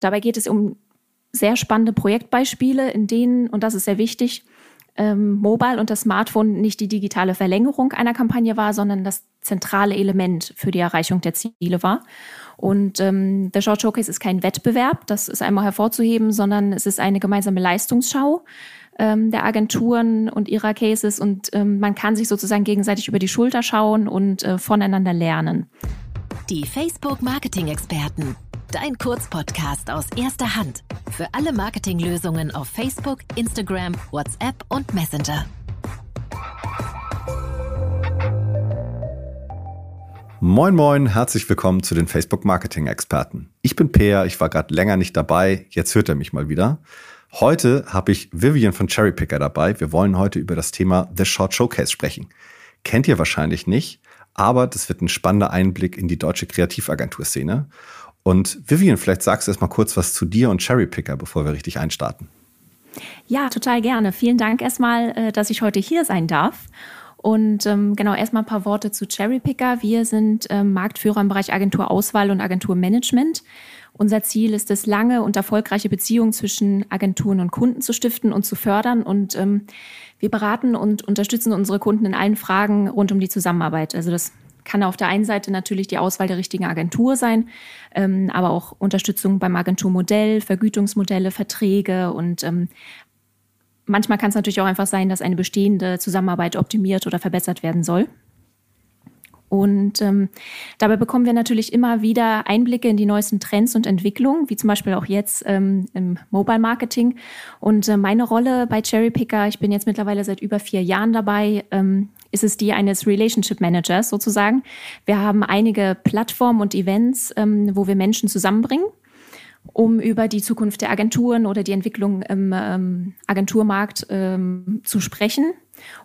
Dabei geht es um sehr spannende Projektbeispiele, in denen, und das ist sehr wichtig, ähm, Mobile und das Smartphone nicht die digitale Verlängerung einer Kampagne war, sondern das zentrale Element für die Erreichung der Ziele war. Und ähm, der Short Showcase ist kein Wettbewerb, das ist einmal hervorzuheben, sondern es ist eine gemeinsame Leistungsschau ähm, der Agenturen und ihrer Cases und ähm, man kann sich sozusagen gegenseitig über die Schulter schauen und äh, voneinander lernen. Die Facebook Marketing Experten. Dein Kurzpodcast aus erster Hand. Für alle Marketinglösungen auf Facebook, Instagram, WhatsApp und Messenger. Moin Moin, herzlich willkommen zu den Facebook Marketing Experten. Ich bin Peer, ich war gerade länger nicht dabei, jetzt hört er mich mal wieder. Heute habe ich Vivian von Cherrypicker dabei. Wir wollen heute über das Thema The Short Showcase sprechen. Kennt ihr wahrscheinlich nicht, aber das wird ein spannender Einblick in die deutsche Kreativagenturszene. Und Vivian, vielleicht sagst du erst mal kurz was zu dir und Cherrypicker, bevor wir richtig einstarten. Ja, total gerne. Vielen Dank erstmal, äh, dass ich heute hier sein darf. Und ähm, genau, erstmal ein paar Worte zu Cherrypicker. Wir sind ähm, Marktführer im Bereich Agenturauswahl und Agenturmanagement. Unser Ziel ist es, lange und erfolgreiche Beziehungen zwischen Agenturen und Kunden zu stiften und zu fördern. Und ähm, wir beraten und unterstützen unsere Kunden in allen Fragen rund um die Zusammenarbeit. Also das kann auf der einen Seite natürlich die Auswahl der richtigen Agentur sein, ähm, aber auch Unterstützung beim Agenturmodell, Vergütungsmodelle, Verträge und ähm, manchmal kann es natürlich auch einfach sein, dass eine bestehende Zusammenarbeit optimiert oder verbessert werden soll. Und ähm, dabei bekommen wir natürlich immer wieder Einblicke in die neuesten Trends und Entwicklungen, wie zum Beispiel auch jetzt ähm, im Mobile Marketing. Und äh, meine Rolle bei Cherrypicker, ich bin jetzt mittlerweile seit über vier Jahren dabei, ähm, ist es die eines Relationship Managers sozusagen. Wir haben einige Plattformen und Events, ähm, wo wir Menschen zusammenbringen um über die Zukunft der Agenturen oder die Entwicklung im ähm, Agenturmarkt ähm, zu sprechen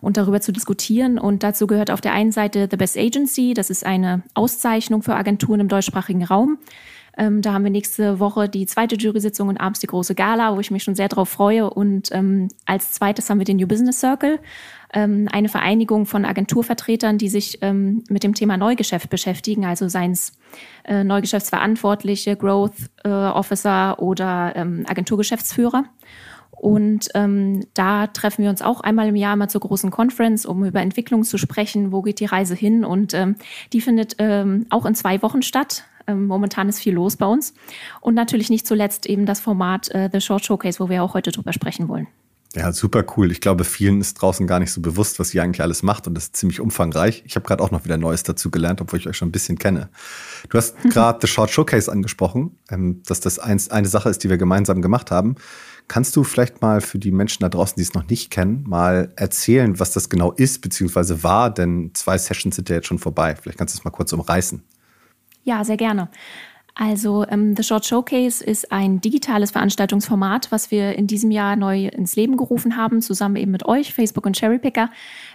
und darüber zu diskutieren. Und dazu gehört auf der einen Seite The Best Agency, das ist eine Auszeichnung für Agenturen im deutschsprachigen Raum. Ähm, da haben wir nächste Woche die zweite Jury-Sitzung und abends die große Gala, wo ich mich schon sehr darauf freue. Und ähm, als zweites haben wir den New Business Circle, ähm, eine Vereinigung von Agenturvertretern, die sich ähm, mit dem Thema Neugeschäft beschäftigen, also seien es äh, Neugeschäftsverantwortliche, Growth äh, Officer oder ähm, Agenturgeschäftsführer. Und ähm, da treffen wir uns auch einmal im Jahr mal zur großen Conference, um über Entwicklung zu sprechen. Wo geht die Reise hin? Und ähm, die findet ähm, auch in zwei Wochen statt. Ähm, momentan ist viel los bei uns. Und natürlich nicht zuletzt eben das Format äh, The Short Showcase, wo wir auch heute drüber sprechen wollen. Ja, super cool. Ich glaube, vielen ist draußen gar nicht so bewusst, was ihr eigentlich alles macht und das ist ziemlich umfangreich. Ich habe gerade auch noch wieder Neues dazu gelernt, obwohl ich euch schon ein bisschen kenne. Du hast gerade The Short Showcase angesprochen, ähm, dass das eine Sache ist, die wir gemeinsam gemacht haben. Kannst du vielleicht mal für die Menschen da draußen, die es noch nicht kennen, mal erzählen, was das genau ist bzw. war? Denn zwei Sessions sind ja jetzt schon vorbei. Vielleicht kannst du es mal kurz umreißen. Ja, sehr gerne. Also ähm, The Short Showcase ist ein digitales Veranstaltungsformat, was wir in diesem Jahr neu ins Leben gerufen haben, zusammen eben mit euch, Facebook und Cherrypicker.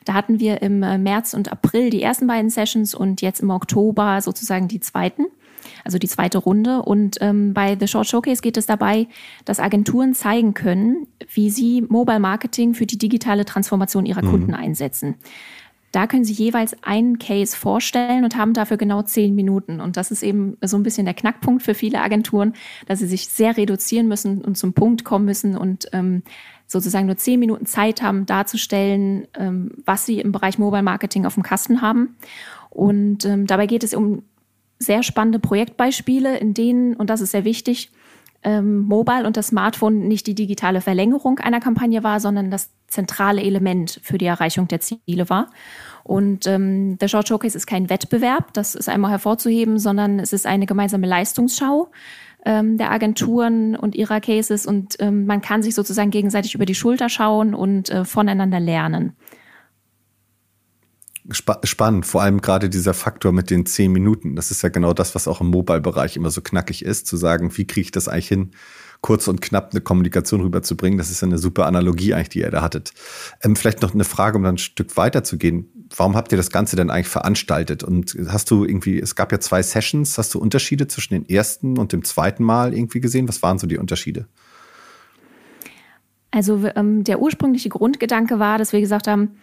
Da hatten wir im äh, März und April die ersten beiden Sessions und jetzt im Oktober sozusagen die zweiten also die zweite Runde. Und ähm, bei The Short Showcase geht es dabei, dass Agenturen zeigen können, wie sie Mobile Marketing für die digitale Transformation ihrer mhm. Kunden einsetzen. Da können Sie jeweils einen Case vorstellen und haben dafür genau zehn Minuten. Und das ist eben so ein bisschen der Knackpunkt für viele Agenturen, dass sie sich sehr reduzieren müssen und zum Punkt kommen müssen und ähm, sozusagen nur zehn Minuten Zeit haben, darzustellen, ähm, was sie im Bereich Mobile Marketing auf dem Kasten haben. Und ähm, dabei geht es um sehr spannende Projektbeispiele, in denen, und das ist sehr wichtig, ähm, Mobile und das Smartphone nicht die digitale Verlängerung einer Kampagne war, sondern das zentrale Element für die Erreichung der Ziele war. Und ähm, der Short Showcase ist kein Wettbewerb, das ist einmal hervorzuheben, sondern es ist eine gemeinsame Leistungsschau ähm, der Agenturen und ihrer Cases und ähm, man kann sich sozusagen gegenseitig über die Schulter schauen und äh, voneinander lernen. Sp spannend, vor allem gerade dieser Faktor mit den zehn Minuten. Das ist ja genau das, was auch im Mobile-Bereich immer so knackig ist, zu sagen, wie kriege ich das eigentlich hin, kurz und knapp eine Kommunikation rüberzubringen. Das ist ja eine super Analogie eigentlich, die ihr da hattet. Ähm, vielleicht noch eine Frage, um dann ein Stück weiter zu gehen. Warum habt ihr das Ganze denn eigentlich veranstaltet? Und hast du irgendwie, es gab ja zwei Sessions, hast du Unterschiede zwischen den ersten und dem zweiten Mal irgendwie gesehen? Was waren so die Unterschiede? Also ähm, der ursprüngliche Grundgedanke war, dass wir gesagt haben,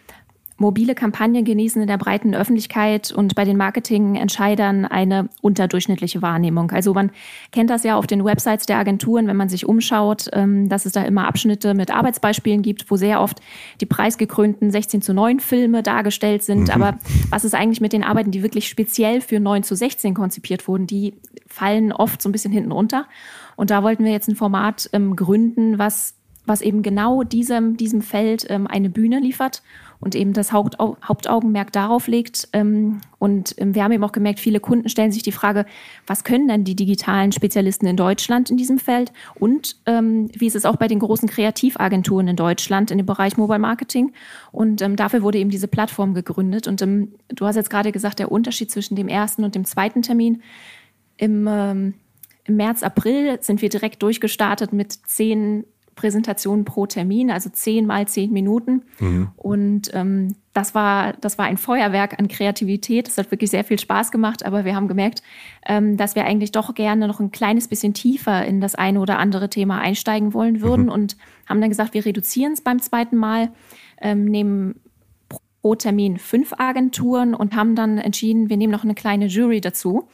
mobile Kampagnen genießen in der breiten Öffentlichkeit und bei den Marketingentscheidern eine unterdurchschnittliche Wahrnehmung. Also man kennt das ja auf den Websites der Agenturen, wenn man sich umschaut, ähm, dass es da immer Abschnitte mit Arbeitsbeispielen gibt, wo sehr oft die preisgekrönten 16 zu 9 Filme dargestellt sind. Mhm. Aber was ist eigentlich mit den Arbeiten, die wirklich speziell für 9 zu 16 konzipiert wurden? Die fallen oft so ein bisschen hinten runter. Und da wollten wir jetzt ein Format ähm, gründen, was, was eben genau diesem, diesem Feld ähm, eine Bühne liefert und eben das Hauptau Hauptaugenmerk darauf legt. Ähm, und ähm, wir haben eben auch gemerkt, viele Kunden stellen sich die Frage, was können denn die digitalen Spezialisten in Deutschland in diesem Feld? Und ähm, wie ist es auch bei den großen Kreativagenturen in Deutschland in dem Bereich Mobile Marketing? Und dafür wurde eben diese Plattform gegründet. Und du hast jetzt gerade gesagt, der Unterschied zwischen dem ersten und dem zweiten Termin. Im März, April sind wir direkt durchgestartet mit zehn Präsentationen pro Termin, also zehn mal zehn Minuten. Mhm. Und ähm, das, war, das war ein Feuerwerk an Kreativität. Es hat wirklich sehr viel Spaß gemacht, aber wir haben gemerkt, ähm, dass wir eigentlich doch gerne noch ein kleines bisschen tiefer in das eine oder andere Thema einsteigen wollen würden mhm. und haben dann gesagt, wir reduzieren es beim zweiten Mal, ähm, nehmen pro Termin fünf Agenturen und haben dann entschieden, wir nehmen noch eine kleine Jury dazu,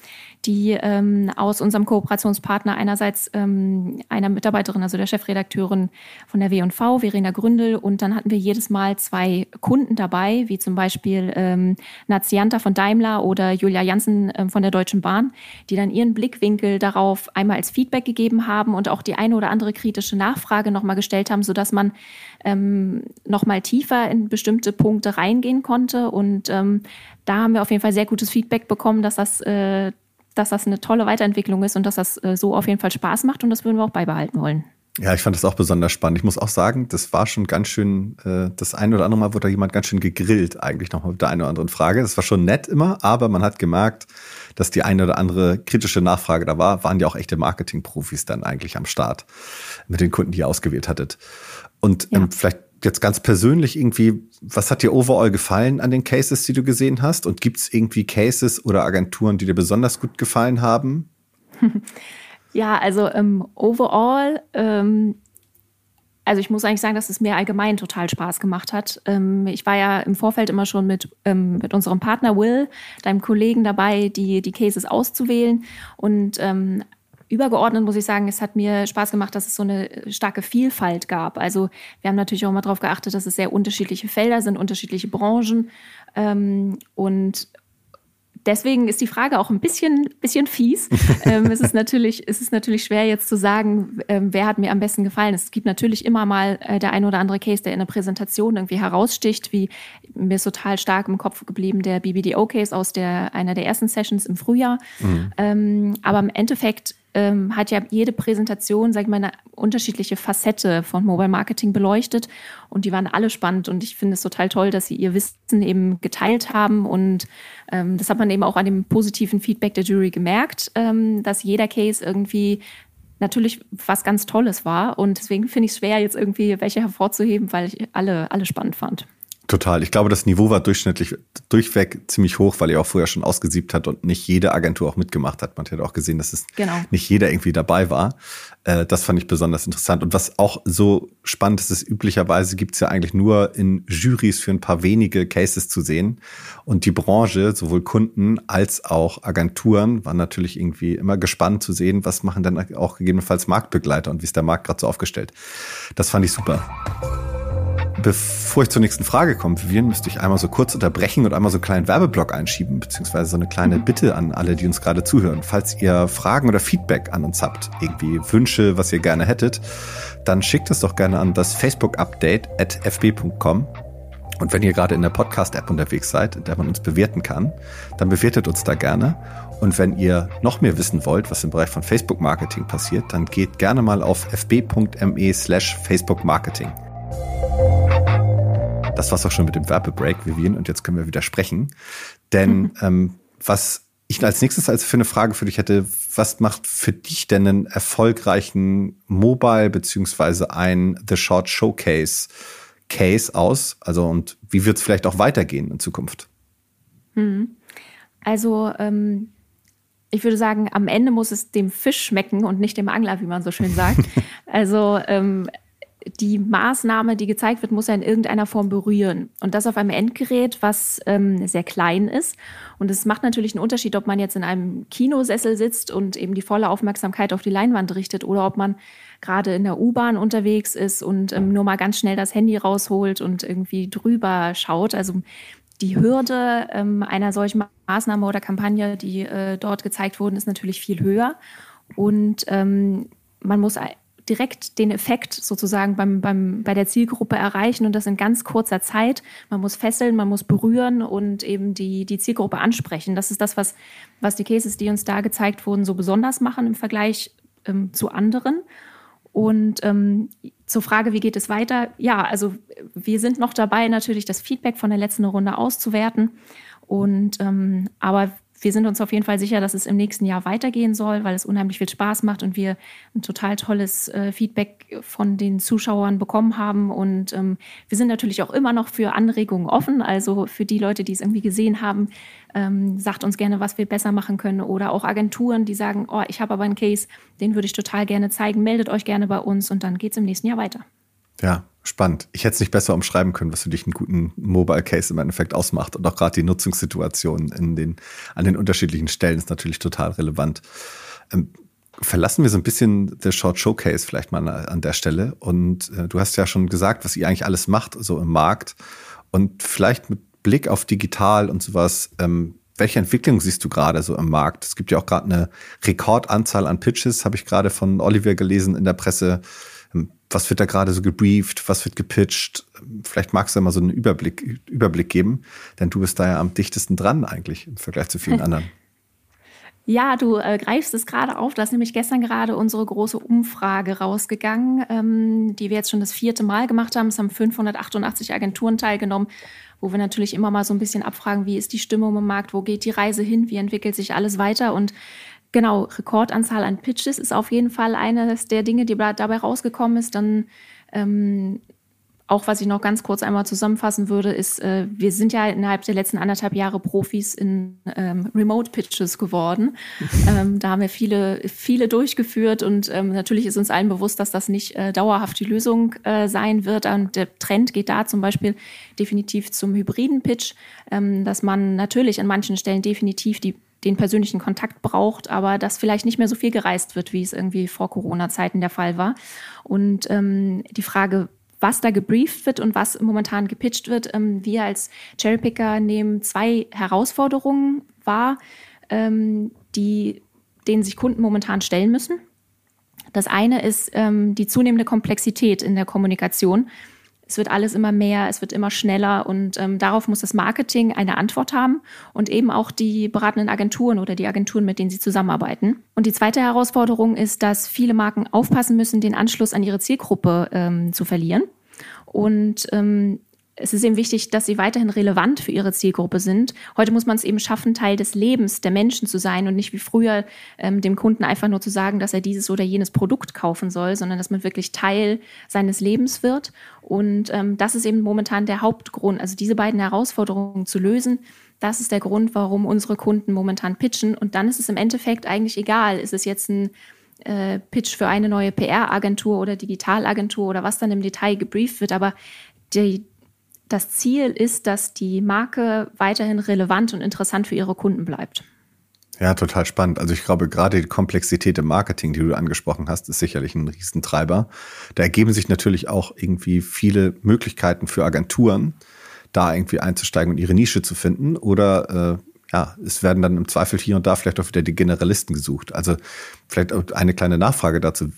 die ähm, aus unserem Kooperationspartner einerseits ähm, einer Mitarbeiterin, also der Chefredakteurin von der W&V, Verena Gründel, und dann hatten wir jedes Mal zwei Kunden dabei, wie zum Beispiel ähm, Nazianta von Daimler oder Julia Janssen ähm, von der Deutschen Bahn, die dann ihren Blickwinkel darauf einmal als Feedback gegeben haben und auch die eine oder andere kritische Nachfrage nochmal gestellt haben, sodass man ähm, nochmal tiefer in bestimmte Punkte reingehen konnte. Und ähm, da haben wir auf jeden Fall sehr gutes Feedback bekommen, dass das äh, dass das eine tolle Weiterentwicklung ist und dass das äh, so auf jeden Fall Spaß macht und das würden wir auch beibehalten wollen. Ja, ich fand das auch besonders spannend. Ich muss auch sagen, das war schon ganz schön, äh, das eine oder andere Mal wurde da jemand ganz schön gegrillt, eigentlich nochmal mit der einen oder anderen Frage. Das war schon nett immer, aber man hat gemerkt, dass die eine oder andere kritische Nachfrage da war, waren ja auch echte Marketing-Profis dann eigentlich am Start mit den Kunden, die ihr ausgewählt hattet. Und ja. ähm, vielleicht jetzt ganz persönlich irgendwie, was hat dir overall gefallen an den Cases, die du gesehen hast? Und gibt es irgendwie Cases oder Agenturen, die dir besonders gut gefallen haben? Ja, also ähm, overall, ähm, also ich muss eigentlich sagen, dass es mir allgemein total Spaß gemacht hat. Ähm, ich war ja im Vorfeld immer schon mit, ähm, mit unserem Partner Will, deinem Kollegen dabei, die, die Cases auszuwählen. Und ähm, übergeordnet muss ich sagen, es hat mir Spaß gemacht, dass es so eine starke Vielfalt gab. Also wir haben natürlich auch mal darauf geachtet, dass es sehr unterschiedliche Felder sind, unterschiedliche Branchen. Ähm, und deswegen ist die Frage auch ein bisschen, bisschen fies. ähm, es, ist natürlich, es ist natürlich schwer jetzt zu sagen, ähm, wer hat mir am besten gefallen. Es gibt natürlich immer mal äh, der ein oder andere Case, der in der Präsentation irgendwie heraussticht, wie mir ist total stark im Kopf geblieben der BBDO-Case aus der, einer der ersten Sessions im Frühjahr. Mhm. Ähm, aber im Endeffekt ähm, hat ja jede Präsentation, sag ich mal, eine unterschiedliche Facette von Mobile Marketing beleuchtet. Und die waren alle spannend. Und ich finde es total toll, dass sie ihr Wissen eben geteilt haben. Und ähm, das hat man eben auch an dem positiven Feedback der Jury gemerkt, ähm, dass jeder Case irgendwie natürlich was ganz Tolles war. Und deswegen finde ich es schwer, jetzt irgendwie welche hervorzuheben, weil ich alle, alle spannend fand. Total. Ich glaube, das Niveau war durchschnittlich durchweg ziemlich hoch, weil ihr auch vorher schon ausgesiebt hat und nicht jede Agentur auch mitgemacht hat. Man hat auch gesehen, dass es genau. nicht jeder irgendwie dabei war. Äh, das fand ich besonders interessant. Und was auch so spannend ist, ist üblicherweise gibt es ja eigentlich nur in Juries für ein paar wenige Cases zu sehen. Und die Branche, sowohl Kunden als auch Agenturen, waren natürlich irgendwie immer gespannt zu sehen, was machen dann auch gegebenenfalls Marktbegleiter und wie ist der Markt gerade so aufgestellt. Das fand ich super. Bevor ich zur nächsten Frage komme, Vivian, müsste ich einmal so kurz unterbrechen und einmal so einen kleinen Werbeblock einschieben, beziehungsweise so eine kleine mhm. Bitte an alle, die uns gerade zuhören. Falls ihr Fragen oder Feedback an uns habt, irgendwie Wünsche, was ihr gerne hättet, dann schickt es doch gerne an das Facebook-Update at fb.com. Und wenn ihr gerade in der Podcast-App unterwegs seid, in der man uns bewerten kann, dann bewertet uns da gerne. Und wenn ihr noch mehr wissen wollt, was im Bereich von Facebook-Marketing passiert, dann geht gerne mal auf fb.me slash Facebook Marketing. Das war's auch schon mit dem Werbebreak, Vivian, und jetzt können wir wieder sprechen. Denn ähm, was ich als nächstes als für eine Frage für dich hätte, was macht für dich denn einen erfolgreichen Mobile beziehungsweise ein The Short Showcase Case aus? Also und wie wird es vielleicht auch weitergehen in Zukunft? Mhm. Also ähm, ich würde sagen, am Ende muss es dem Fisch schmecken und nicht dem Angler, wie man so schön sagt. also ähm, die Maßnahme, die gezeigt wird, muss ja in irgendeiner Form berühren. Und das auf einem Endgerät, was ähm, sehr klein ist. Und es macht natürlich einen Unterschied, ob man jetzt in einem Kinosessel sitzt und eben die volle Aufmerksamkeit auf die Leinwand richtet oder ob man gerade in der U-Bahn unterwegs ist und ähm, nur mal ganz schnell das Handy rausholt und irgendwie drüber schaut. Also die Hürde ähm, einer solchen Maßnahme oder Kampagne, die äh, dort gezeigt wurden, ist natürlich viel höher. Und ähm, man muss direkt den Effekt sozusagen beim, beim, bei der Zielgruppe erreichen und das in ganz kurzer Zeit. Man muss fesseln, man muss berühren und eben die, die Zielgruppe ansprechen. Das ist das, was, was die Cases, die uns da gezeigt wurden, so besonders machen im Vergleich ähm, zu anderen. Und ähm, zur Frage, wie geht es weiter? Ja, also wir sind noch dabei, natürlich das Feedback von der letzten Runde auszuwerten. Und ähm, aber wir sind uns auf jeden Fall sicher, dass es im nächsten Jahr weitergehen soll, weil es unheimlich viel Spaß macht und wir ein total tolles äh, Feedback von den Zuschauern bekommen haben. Und ähm, wir sind natürlich auch immer noch für Anregungen offen. Also für die Leute, die es irgendwie gesehen haben, ähm, sagt uns gerne, was wir besser machen können. Oder auch Agenturen, die sagen, oh, ich habe aber einen Case, den würde ich total gerne zeigen. Meldet euch gerne bei uns und dann geht es im nächsten Jahr weiter. Ja, spannend. Ich hätte es nicht besser umschreiben können, was für dich einen guten Mobile Case im Endeffekt ausmacht. Und auch gerade die Nutzungssituation in den, an den unterschiedlichen Stellen ist natürlich total relevant. Ähm, verlassen wir so ein bisschen der Short Showcase vielleicht mal an der Stelle. Und äh, du hast ja schon gesagt, was ihr eigentlich alles macht, so im Markt. Und vielleicht mit Blick auf digital und sowas, ähm, welche Entwicklung siehst du gerade so im Markt? Es gibt ja auch gerade eine Rekordanzahl an Pitches, habe ich gerade von Oliver gelesen in der Presse was wird da gerade so gebrieft, was wird gepitcht? Vielleicht magst du mal so einen Überblick, Überblick geben, denn du bist da ja am dichtesten dran eigentlich im Vergleich zu vielen anderen. Ja, du äh, greifst es gerade auf. Da ist nämlich gestern gerade unsere große Umfrage rausgegangen, ähm, die wir jetzt schon das vierte Mal gemacht haben. Es haben 588 Agenturen teilgenommen, wo wir natürlich immer mal so ein bisschen abfragen, wie ist die Stimmung im Markt, wo geht die Reise hin, wie entwickelt sich alles weiter. Und Genau, Rekordanzahl an Pitches ist auf jeden Fall eines der Dinge, die dabei rausgekommen ist. Dann ähm, auch was ich noch ganz kurz einmal zusammenfassen würde, ist, äh, wir sind ja innerhalb der letzten anderthalb Jahre Profis in ähm, Remote Pitches geworden. ähm, da haben wir viele, viele durchgeführt und ähm, natürlich ist uns allen bewusst, dass das nicht äh, dauerhaft die Lösung äh, sein wird. Und der Trend geht da zum Beispiel definitiv zum hybriden Pitch, ähm, dass man natürlich an manchen Stellen definitiv die den persönlichen Kontakt braucht, aber dass vielleicht nicht mehr so viel gereist wird, wie es irgendwie vor Corona-Zeiten der Fall war. Und ähm, die Frage, was da gebrieft wird und was momentan gepitcht wird, ähm, wir als Cherrypicker nehmen zwei Herausforderungen wahr, ähm, die, denen sich Kunden momentan stellen müssen. Das eine ist ähm, die zunehmende Komplexität in der Kommunikation es wird alles immer mehr, es wird immer schneller und ähm, darauf muss das Marketing eine Antwort haben und eben auch die beratenden Agenturen oder die Agenturen, mit denen sie zusammenarbeiten. Und die zweite Herausforderung ist, dass viele Marken aufpassen müssen, den Anschluss an ihre Zielgruppe ähm, zu verlieren. Und ähm, es ist eben wichtig, dass sie weiterhin relevant für ihre Zielgruppe sind. Heute muss man es eben schaffen, Teil des Lebens der Menschen zu sein und nicht wie früher ähm, dem Kunden einfach nur zu sagen, dass er dieses oder jenes Produkt kaufen soll, sondern dass man wirklich Teil seines Lebens wird. Und ähm, das ist eben momentan der Hauptgrund, also diese beiden Herausforderungen zu lösen. Das ist der Grund, warum unsere Kunden momentan pitchen. Und dann ist es im Endeffekt eigentlich egal, ist es jetzt ein äh, Pitch für eine neue PR-Agentur oder Digitalagentur oder was dann im Detail gebrieft wird. Aber die, das Ziel ist, dass die Marke weiterhin relevant und interessant für ihre Kunden bleibt. Ja, total spannend. Also ich glaube, gerade die Komplexität im Marketing, die du angesprochen hast, ist sicherlich ein Riesentreiber. Da ergeben sich natürlich auch irgendwie viele Möglichkeiten für Agenturen, da irgendwie einzusteigen und ihre Nische zu finden. Oder äh, ja, es werden dann im Zweifel hier und da vielleicht auch wieder die Generalisten gesucht. Also vielleicht eine kleine Nachfrage dazu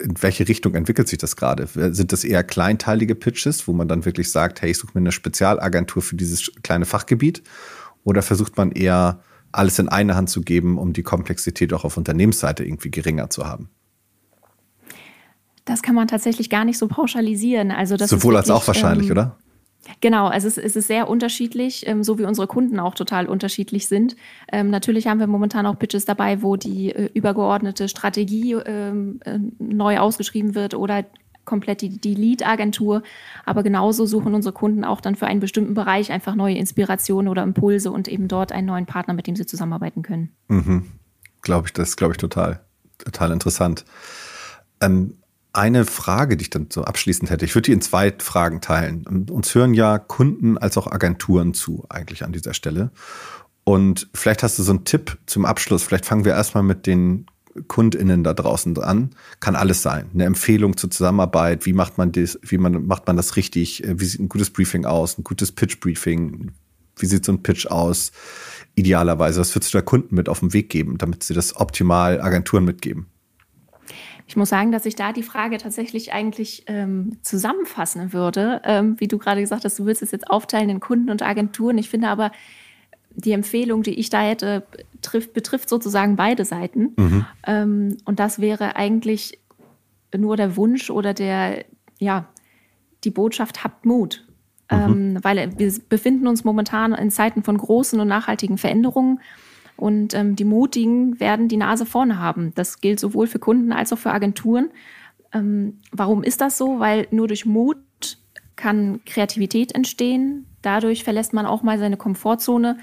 in welche Richtung entwickelt sich das gerade? Sind das eher kleinteilige Pitches, wo man dann wirklich sagt, hey, ich suche mir eine Spezialagentur für dieses kleine Fachgebiet? Oder versucht man eher alles in eine Hand zu geben, um die Komplexität auch auf Unternehmensseite irgendwie geringer zu haben? Das kann man tatsächlich gar nicht so pauschalisieren. Also das Sowohl wirklich, als auch wahrscheinlich, ähm, oder? Genau, also es, ist sehr unterschiedlich, ähm, so wie unsere Kunden auch total unterschiedlich sind. Ähm, natürlich haben wir momentan auch Pitches dabei, wo die äh, übergeordnete Strategie ähm, äh, neu ausgeschrieben wird oder komplett die, die Lead-Agentur. Aber genauso suchen unsere Kunden auch dann für einen bestimmten Bereich einfach neue Inspirationen oder Impulse und eben dort einen neuen Partner, mit dem sie zusammenarbeiten können. Mhm. Glaube ich, das glaube ich total, total interessant. Ähm, eine Frage, die ich dann so abschließend hätte. Ich würde die in zwei Fragen teilen. Uns hören ja Kunden als auch Agenturen zu, eigentlich an dieser Stelle. Und vielleicht hast du so einen Tipp zum Abschluss. Vielleicht fangen wir erstmal mit den KundInnen da draußen an. Kann alles sein. Eine Empfehlung zur Zusammenarbeit. Wie macht man das, wie man, macht man das richtig? Wie sieht ein gutes Briefing aus? Ein gutes Pitch-Briefing? Wie sieht so ein Pitch aus? Idealerweise. Was würdest du da Kunden mit auf den Weg geben, damit sie das optimal Agenturen mitgeben? Ich muss sagen, dass ich da die Frage tatsächlich eigentlich ähm, zusammenfassen würde. Ähm, wie du gerade gesagt hast, du willst es jetzt aufteilen in Kunden und Agenturen. Ich finde aber, die Empfehlung, die ich da hätte, trifft, betrifft sozusagen beide Seiten. Mhm. Ähm, und das wäre eigentlich nur der Wunsch oder der, ja, die Botschaft, habt Mut. Mhm. Ähm, weil wir befinden uns momentan in Zeiten von großen und nachhaltigen Veränderungen. Und ähm, die Mutigen werden die Nase vorne haben. Das gilt sowohl für Kunden als auch für Agenturen. Ähm, warum ist das so? Weil nur durch Mut kann Kreativität entstehen. Dadurch verlässt man auch mal seine Komfortzone.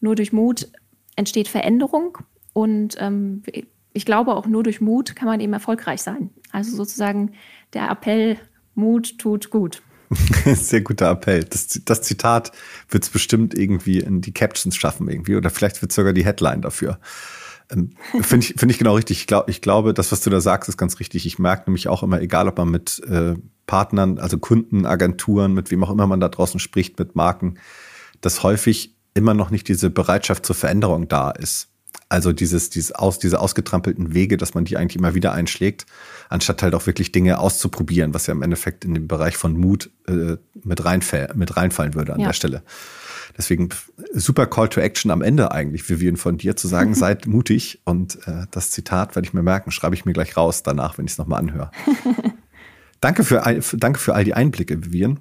Nur durch Mut entsteht Veränderung. Und ähm, ich glaube, auch nur durch Mut kann man eben erfolgreich sein. Also sozusagen der Appell, Mut tut gut. Sehr guter Appell. Das, das Zitat wird es bestimmt irgendwie in die Captions schaffen irgendwie oder vielleicht wird sogar die Headline dafür. Ähm, Finde ich, find ich genau richtig. Ich, glaub, ich glaube, das, was du da sagst, ist ganz richtig. Ich merke nämlich auch immer, egal ob man mit äh, Partnern, also Kunden, Agenturen, mit wem auch immer man da draußen spricht, mit Marken, dass häufig immer noch nicht diese Bereitschaft zur Veränderung da ist. Also dieses, dieses aus, diese ausgetrampelten Wege, dass man die eigentlich immer wieder einschlägt, anstatt halt auch wirklich Dinge auszuprobieren, was ja im Endeffekt in den Bereich von Mut äh, mit, reinfall, mit reinfallen würde an ja. der Stelle. Deswegen super Call to Action am Ende eigentlich, Vivian, von dir zu sagen, seid mutig. Und äh, das Zitat werde ich mir merken, schreibe ich mir gleich raus danach, wenn ich es nochmal anhöre. danke, für, danke für all die Einblicke, Vivian.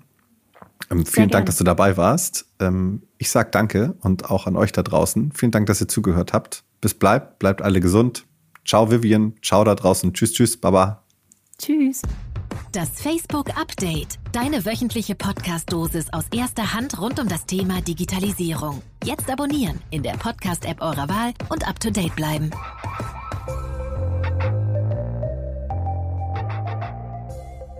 Ähm, vielen Dank, dass du dabei warst. Ähm, ich sage danke und auch an euch da draußen. Vielen Dank, dass ihr zugehört habt. Bis bleibt, bleibt alle gesund. Ciao Vivian, ciao da draußen. Tschüss, tschüss, baba. Tschüss. Das Facebook Update. Deine wöchentliche Podcast-Dosis aus erster Hand rund um das Thema Digitalisierung. Jetzt abonnieren in der Podcast-App eurer Wahl und up to date bleiben.